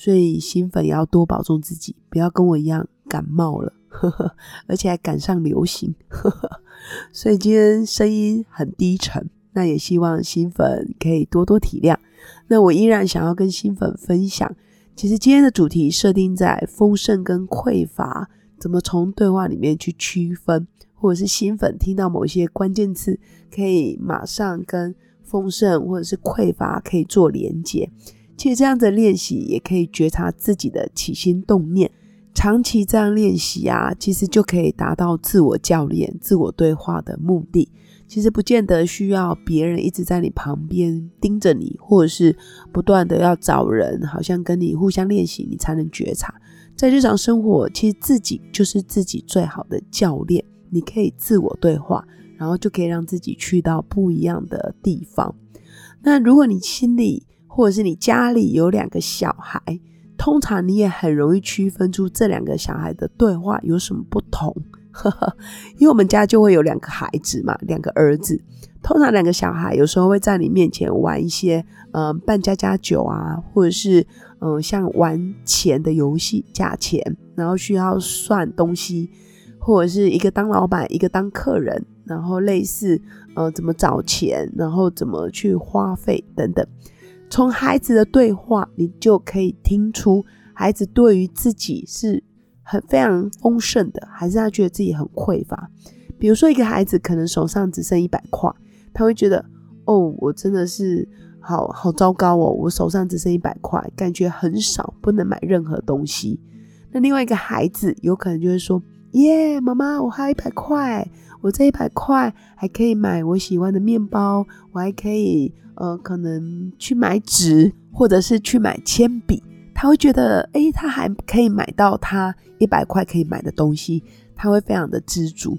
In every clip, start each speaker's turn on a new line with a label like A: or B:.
A: 所以新粉要多保重自己，不要跟我一样感冒了，呵呵，而且还赶上流行。呵呵。所以今天声音很低沉，那也希望新粉可以多多体谅。那我依然想要跟新粉分享，其实今天的主题设定在丰盛跟匮乏，怎么从对话里面去区分，或者是新粉听到某些关键词，可以马上跟丰盛或者是匮乏可以做连接。其实这样子练习也可以觉察自己的起心动念，长期这样练习啊，其实就可以达到自我教练、自我对话的目的。其实不见得需要别人一直在你旁边盯着你，或者是不断的要找人，好像跟你互相练习，你才能觉察。在日常生活，其实自己就是自己最好的教练，你可以自我对话，然后就可以让自己去到不一样的地方。那如果你心里，或者是你家里有两个小孩，通常你也很容易区分出这两个小孩的对话有什么不同。因为我们家就会有两个孩子嘛，两个儿子。通常两个小孩有时候会在你面前玩一些，嗯，扮家家酒啊，或者是嗯，像玩钱的游戏，加钱，然后需要算东西，或者是一个当老板，一个当客人，然后类似，呃，怎么找钱，然后怎么去花费等等。从孩子的对话，你就可以听出孩子对于自己是很非常丰盛的，还是他觉得自己很匮乏。比如说，一个孩子可能手上只剩一百块，他会觉得：“哦，我真的是好好糟糕哦，我手上只剩一百块，感觉很少，不能买任何东西。”那另外一个孩子有可能就会说：“耶，妈妈，我还有一百块，我这一百块还可以买我喜欢的面包，我还可以。”呃，可能去买纸，或者是去买铅笔，他会觉得，哎，他还可以买到他一百块可以买的东西，他会非常的知足。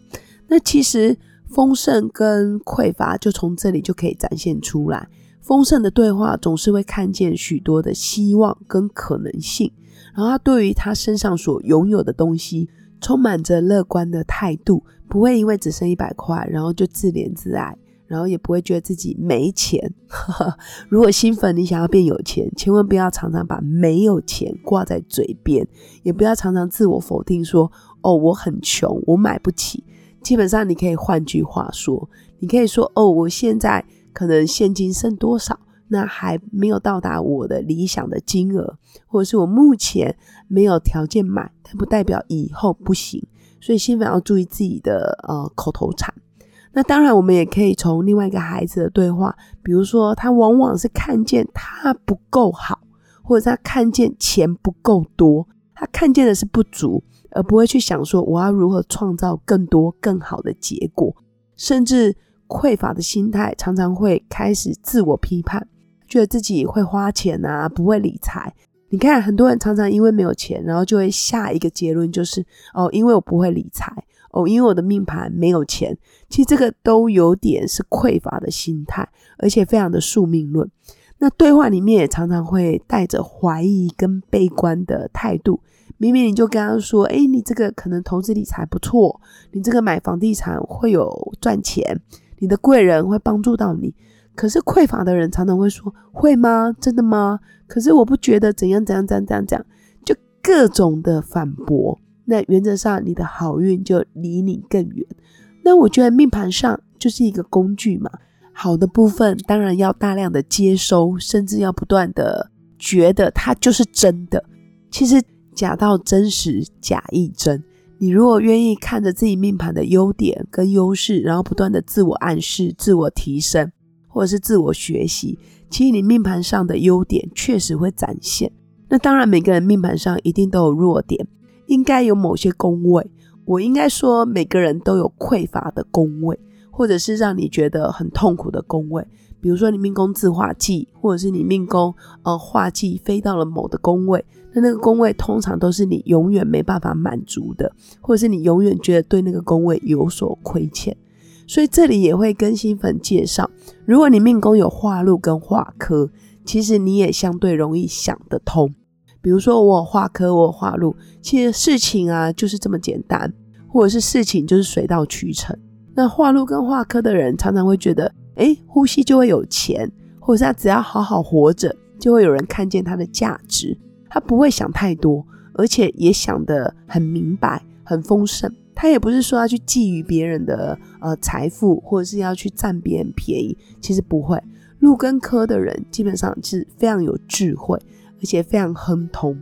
A: 那其实丰盛跟匮乏就从这里就可以展现出来。丰盛的对话总是会看见许多的希望跟可能性，然后他对于他身上所拥有的东西充满着乐观的态度，不会因为只剩一百块，然后就自怜自哀。然后也不会觉得自己没钱。如果新粉你想要变有钱，千万不要常常把没有钱挂在嘴边，也不要常常自我否定说：“哦，我很穷，我买不起。”基本上你可以换句话说，你可以说：“哦，我现在可能现金剩多少，那还没有到达我的理想的金额，或者是我目前没有条件买，但不代表以后不行。”所以新粉要注意自己的呃口头禅。那当然，我们也可以从另外一个孩子的对话，比如说他往往是看见他不够好，或者他看见钱不够多，他看见的是不足，而不会去想说我要如何创造更多更好的结果，甚至匮乏的心态常常会开始自我批判，觉得自己会花钱啊，不会理财。你看，很多人常常因为没有钱，然后就会下一个结论就是哦，因为我不会理财。哦，因为我的命盘没有钱，其实这个都有点是匮乏的心态，而且非常的宿命论。那对话里面也常常会带着怀疑跟悲观的态度。明明你就跟他说：“哎，你这个可能投资理财不错，你这个买房地产会有赚钱，你的贵人会帮助到你。”可是匮乏的人常常会说：“会吗？真的吗？”可是我不觉得怎样怎样怎样怎样讲，就各种的反驳。那原则上，你的好运就离你更远。那我觉得命盘上就是一个工具嘛，好的部分当然要大量的接收，甚至要不断的觉得它就是真的。其实假到真实，假亦真。你如果愿意看着自己命盘的优点跟优势，然后不断的自我暗示、自我提升，或者是自我学习，其实你命盘上的优点确实会展现。那当然，每个人命盘上一定都有弱点。应该有某些宫位，我应该说每个人都有匮乏的宫位，或者是让你觉得很痛苦的宫位。比如说你命宫自化忌，或者是你命宫呃化忌飞到了某的宫位，那那个宫位通常都是你永远没办法满足的，或者是你永远觉得对那个宫位有所亏欠。所以这里也会跟新粉介绍，如果你命宫有化禄跟化科，其实你也相对容易想得通。比如说我有化科，我有化禄，其实事情啊就是这么简单，或者是事情就是水到渠成。那化禄跟化科的人常常会觉得。哎，呼吸就会有钱，或者是他只要好好活着，就会有人看见他的价值。他不会想太多，而且也想得很明白、很丰盛。他也不是说要去觊觎别人的呃财富，或者是要去占别人便宜。其实不会。禄跟科的人基本上是非常有智慧，而且非常亨通。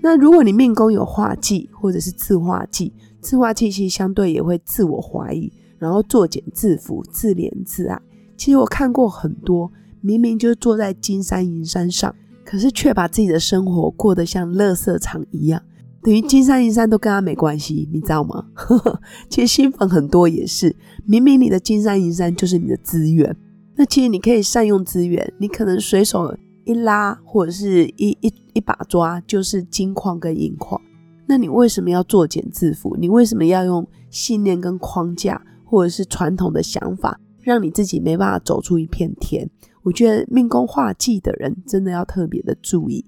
A: 那如果你命宫有化忌，或者是自化忌，自化忌其实相对也会自我怀疑，然后作茧自缚、自怜自爱。其实我看过很多，明明就是坐在金山银山上，可是却把自己的生活过得像垃圾场一样，等于金山银山都跟他没关系，你知道吗？其实新粉很多也是，明明你的金山银山就是你的资源，那其实你可以善用资源，你可能随手一拉或者是一一一把抓就是金矿跟银矿，那你为什么要作茧自缚？你为什么要用信念跟框架或者是传统的想法？让你自己没办法走出一片天，我觉得命宫化忌的人真的要特别的注意。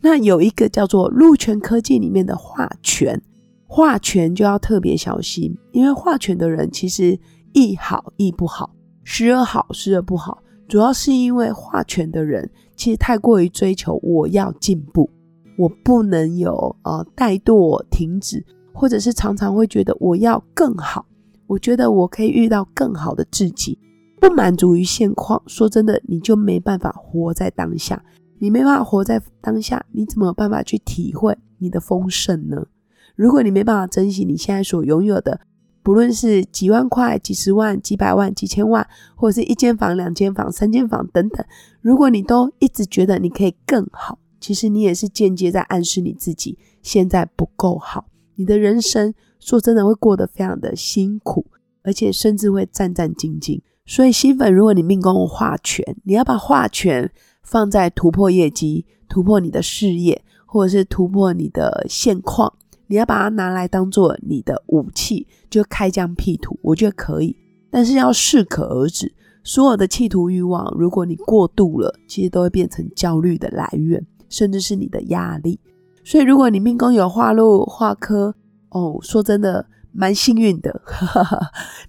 A: 那有一个叫做禄权科技里面的化权，化权就要特别小心，因为化权的人其实亦好亦不好，时而好，时而不好。主要是因为化权的人其实太过于追求我要进步，我不能有呃怠惰、停止，或者是常常会觉得我要更好。我觉得我可以遇到更好的自己，不满足于现况。说真的，你就没办法活在当下。你没办法活在当下，你怎么有办法去体会你的丰盛呢？如果你没办法珍惜你现在所拥有的，不论是几万块、几十万、几百万、几千万，或者是一间房、两间房、三间房等等，如果你都一直觉得你可以更好，其实你也是间接在暗示你自己现在不够好。你的人生。说真的，会过得非常的辛苦，而且甚至会战战兢兢。所以，新粉，如果你命宫化权，你要把化权放在突破业绩、突破你的事业，或者是突破你的现况，你要把它拿来当做你的武器，就开疆辟土，我觉得可以，但是要适可而止。所有的企图欲望，如果你过度了，其实都会变成焦虑的来源，甚至是你的压力。所以，如果你命宫有化禄、化科，哦，说真的，蛮幸运的。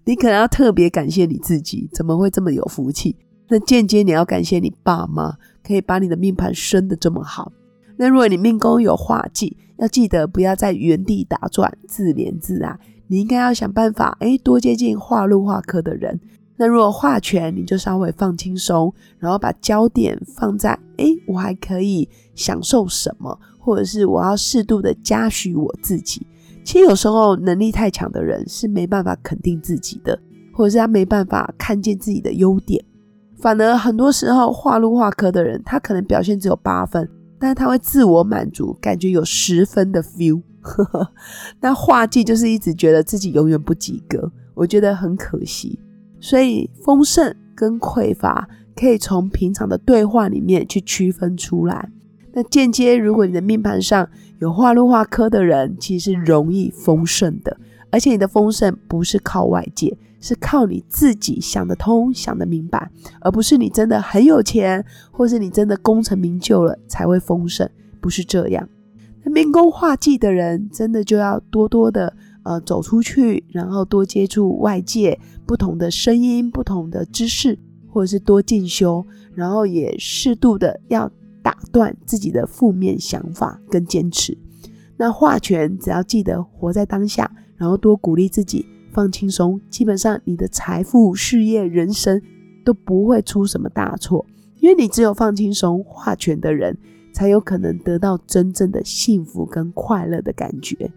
A: 你可能要特别感谢你自己，怎么会这么有福气？那间接你要感谢你爸妈，可以把你的命盘生的这么好。那如果你命宫有化忌，要记得不要在原地打转，自怜自爱。你应该要想办法，哎，多接近化禄化科的人。那如果化权，你就稍微放轻松，然后把焦点放在，哎，我还可以享受什么，或者是我要适度的嘉许我自己。其实有时候能力太强的人是没办法肯定自己的，或者是他没办法看见自己的优点。反而很多时候画入画科的人，他可能表现只有八分，但是他会自我满足，感觉有十分的 feel。那画技就是一直觉得自己永远不及格，我觉得很可惜。所以丰盛跟匮乏可以从平常的对话里面去区分出来。那间接，如果你的命盘上有化入化科的人，其实是容易丰盛的，而且你的丰盛不是靠外界，是靠你自己想得通、想得明白，而不是你真的很有钱，或是你真的功成名就了才会丰盛，不是这样。那命宫化忌的人，真的就要多多的呃走出去，然后多接触外界不同的声音、不同的知识，或者是多进修，然后也适度的要。打断自己的负面想法跟坚持。那化权只要记得活在当下，然后多鼓励自己，放轻松，基本上你的财富、事业、人生都不会出什么大错。因为你只有放轻松、化权的人，才有可能得到真正的幸福跟快乐的感觉。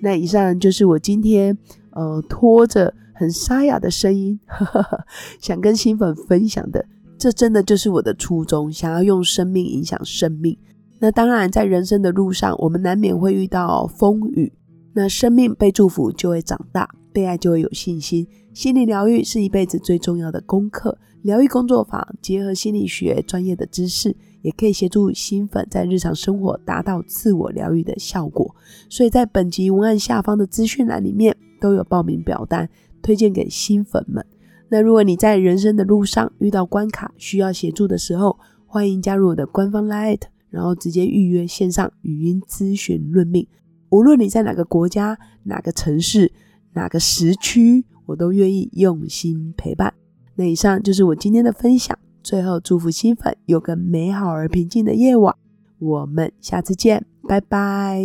A: 那以上就是我今天呃拖着很沙哑的声音，呵呵呵想跟新粉分享的。这真的就是我的初衷，想要用生命影响生命。那当然，在人生的路上，我们难免会遇到风雨。那生命被祝福就会长大，被爱就会有信心。心理疗愈是一辈子最重要的功课。疗愈工作坊结合心理学专业的知识，也可以协助新粉在日常生活达到自我疗愈的效果。所以在本集文案下方的资讯栏里面都有报名表单，推荐给新粉们。那如果你在人生的路上遇到关卡需要协助的时候，欢迎加入我的官方 Line，然后直接预约线上语音咨询论命。无论你在哪个国家、哪个城市、哪个时区，我都愿意用心陪伴。那以上就是我今天的分享。最后，祝福新粉有个美好而平静的夜晚。我们下次见，拜拜。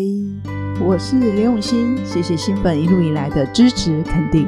B: 我是刘永新，谢谢新粉一路以来的支持肯定。